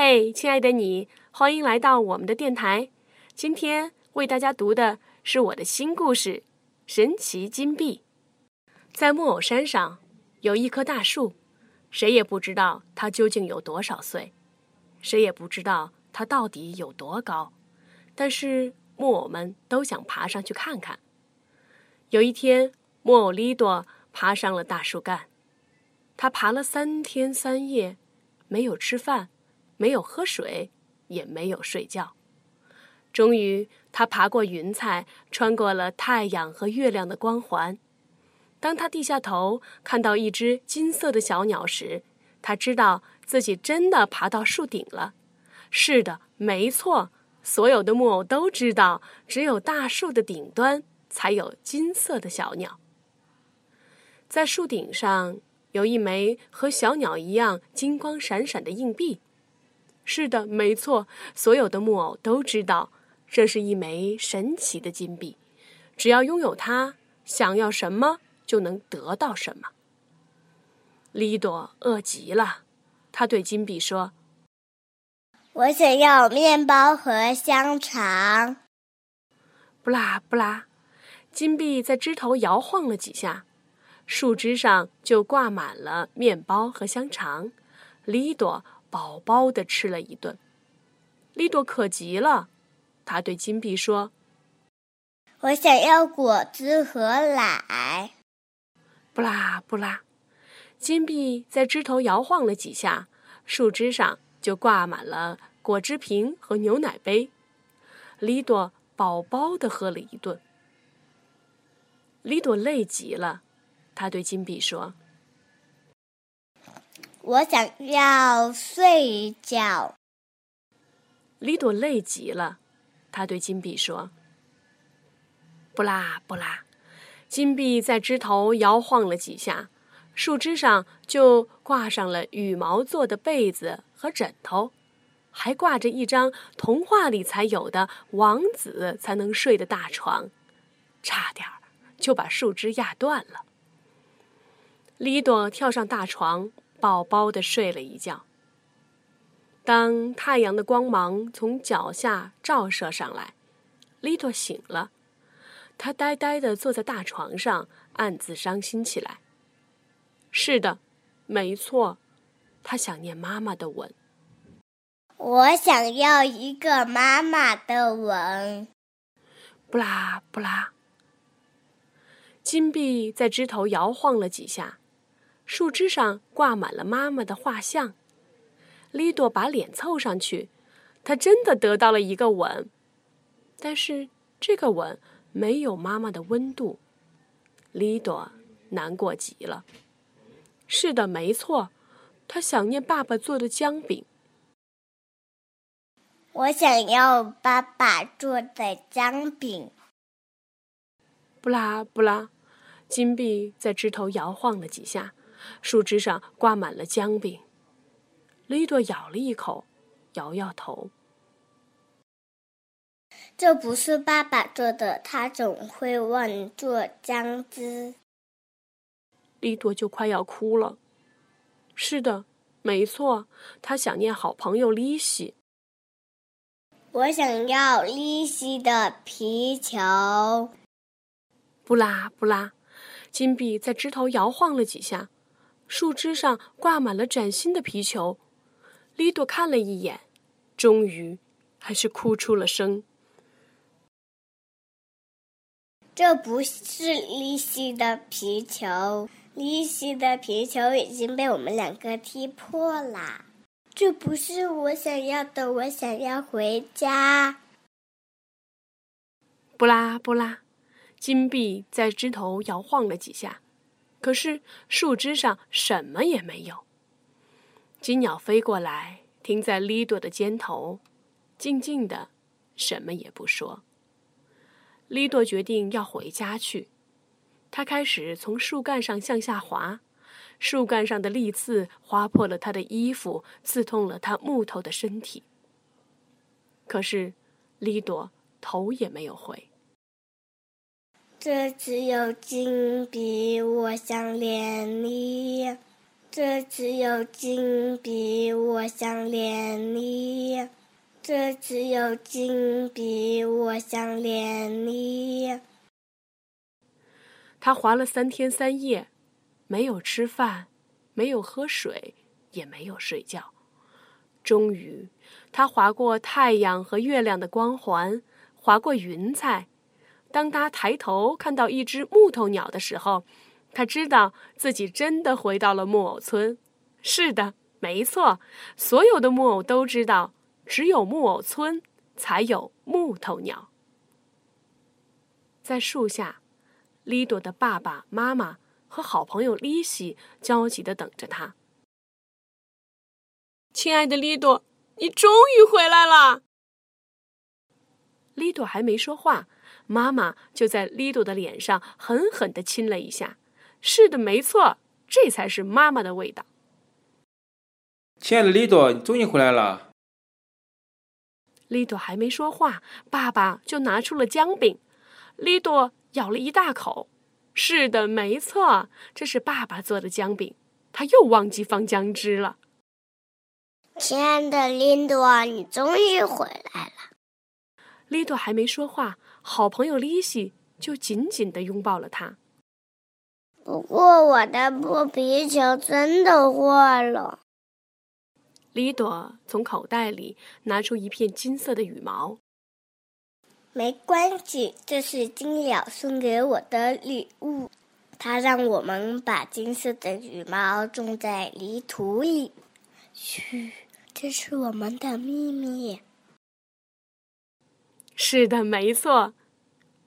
嘿，亲爱的你，欢迎来到我们的电台。今天为大家读的是我的新故事《神奇金币》。在木偶山上有一棵大树，谁也不知道它究竟有多少岁，谁也不知道它到底有多高。但是木偶们都想爬上去看看。有一天，木偶利多爬上了大树干，他爬了三天三夜，没有吃饭。没有喝水，也没有睡觉。终于，他爬过云彩，穿过了太阳和月亮的光环。当他低下头看到一只金色的小鸟时，他知道自己真的爬到树顶了。是的，没错，所有的木偶都知道，只有大树的顶端才有金色的小鸟。在树顶上有一枚和小鸟一样金光闪闪的硬币。是的，没错，所有的木偶都知道，这是一枚神奇的金币，只要拥有它，想要什么就能得到什么。利朵饿极了，他对金币说：“我想要面包和香肠。”不拉不拉，金币在枝头摇晃了几下，树枝上就挂满了面包和香肠。利多。饱饱的吃了一顿，利多渴极了，他对金币说：“我想要果汁和奶。”布拉布拉，金币在枝头摇晃了几下，树枝上就挂满了果汁瓶和牛奶杯。利多饱饱的喝了一顿，利多累极了，他对金币说。我想要睡觉。李朵累极了，他对金币说：“不拉不拉，金币在枝头摇晃了几下，树枝上就挂上了羽毛做的被子和枕头，还挂着一张童话里才有的王子才能睡的大床，差点儿就把树枝压断了。”李朵跳上大床。饱饱的睡了一觉。当太阳的光芒从脚下照射上来，利多醒了。他呆呆的坐在大床上，暗自伤心起来。是的，没错，他想念妈妈的吻。我想要一个妈妈的吻。布拉布拉，金币在枝头摇晃了几下。树枝上挂满了妈妈的画像，利多把脸凑上去，他真的得到了一个吻，但是这个吻没有妈妈的温度，利多难过极了。是的，没错，他想念爸爸做的姜饼。我想要爸爸做的姜饼。布拉布拉，金币在枝头摇晃了几下。树枝上挂满了姜饼，利多咬了一口，摇摇头。这不是爸爸做的，他总会忘做姜汁。利多就快要哭了。是的，没错，他想念好朋友利西。我想要利西的皮球。布拉布拉，金币在枝头摇晃了几下。树枝上挂满了崭新的皮球，利多看了一眼，终于还是哭出了声。这不是利西的皮球，利西的皮球已经被我们两个踢破了。这不是我想要的，我想要回家。布拉布拉，金币在枝头摇晃了几下。可是树枝上什么也没有。金鸟飞过来，停在利多的肩头，静静的，什么也不说。利多决定要回家去，他开始从树干上向下滑，树干上的利刺划破了他的衣服，刺痛了他木头的身体。可是，利多头也没有回。这只有金币，我想念你。这次有金币，我想连你。这次有金币，我想连你。他滑了三天三夜，没有吃饭，没有喝水，也没有睡觉。终于，他划过太阳和月亮的光环，划过云彩。当他抬头看到一只木头鸟的时候，他知道自己真的回到了木偶村。是的，没错，所有的木偶都知道。只有木偶村才有木头鸟。在树下，利朵的爸爸妈妈和好朋友利西焦急的等着他。亲爱的利朵，你终于回来了！利朵还没说话，妈妈就在利多的脸上狠狠的亲了一下。是的，没错，这才是妈妈的味道。亲爱的利多，你终于回来了。利多还没说话，爸爸就拿出了姜饼。利多咬了一大口。是的，没错，这是爸爸做的姜饼。他又忘记放姜汁了。亲爱的利多，你终于回来了。利朵还没说话，好朋友丽西就紧紧地拥抱了他。不过，我的破皮球真的坏了。丽朵从口袋里拿出一片金色的羽毛。没关系，这是金鸟送给我的礼物。它让我们把金色的羽毛种在泥土里。嘘，这是我们的秘密。是的，没错。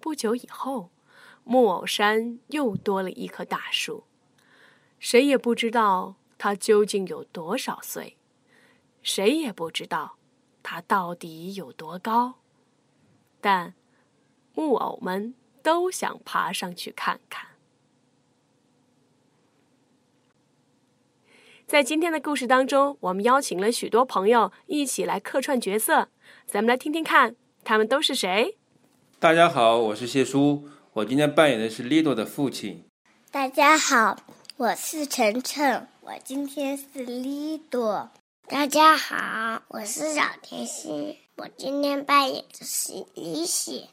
不久以后，木偶山又多了一棵大树。谁也不知道它究竟有多少岁。谁也不知道它到底有多高，但木偶们都想爬上去看看。在今天的故事当中，我们邀请了许多朋友一起来客串角色，咱们来听听看，他们都是谁？大家好，我是谢叔，我今天扮演的是 Lido 的父亲。大家好，我是晨晨，我今天是 Lido。大家好，我是小甜心，我今天扮演的是李喜。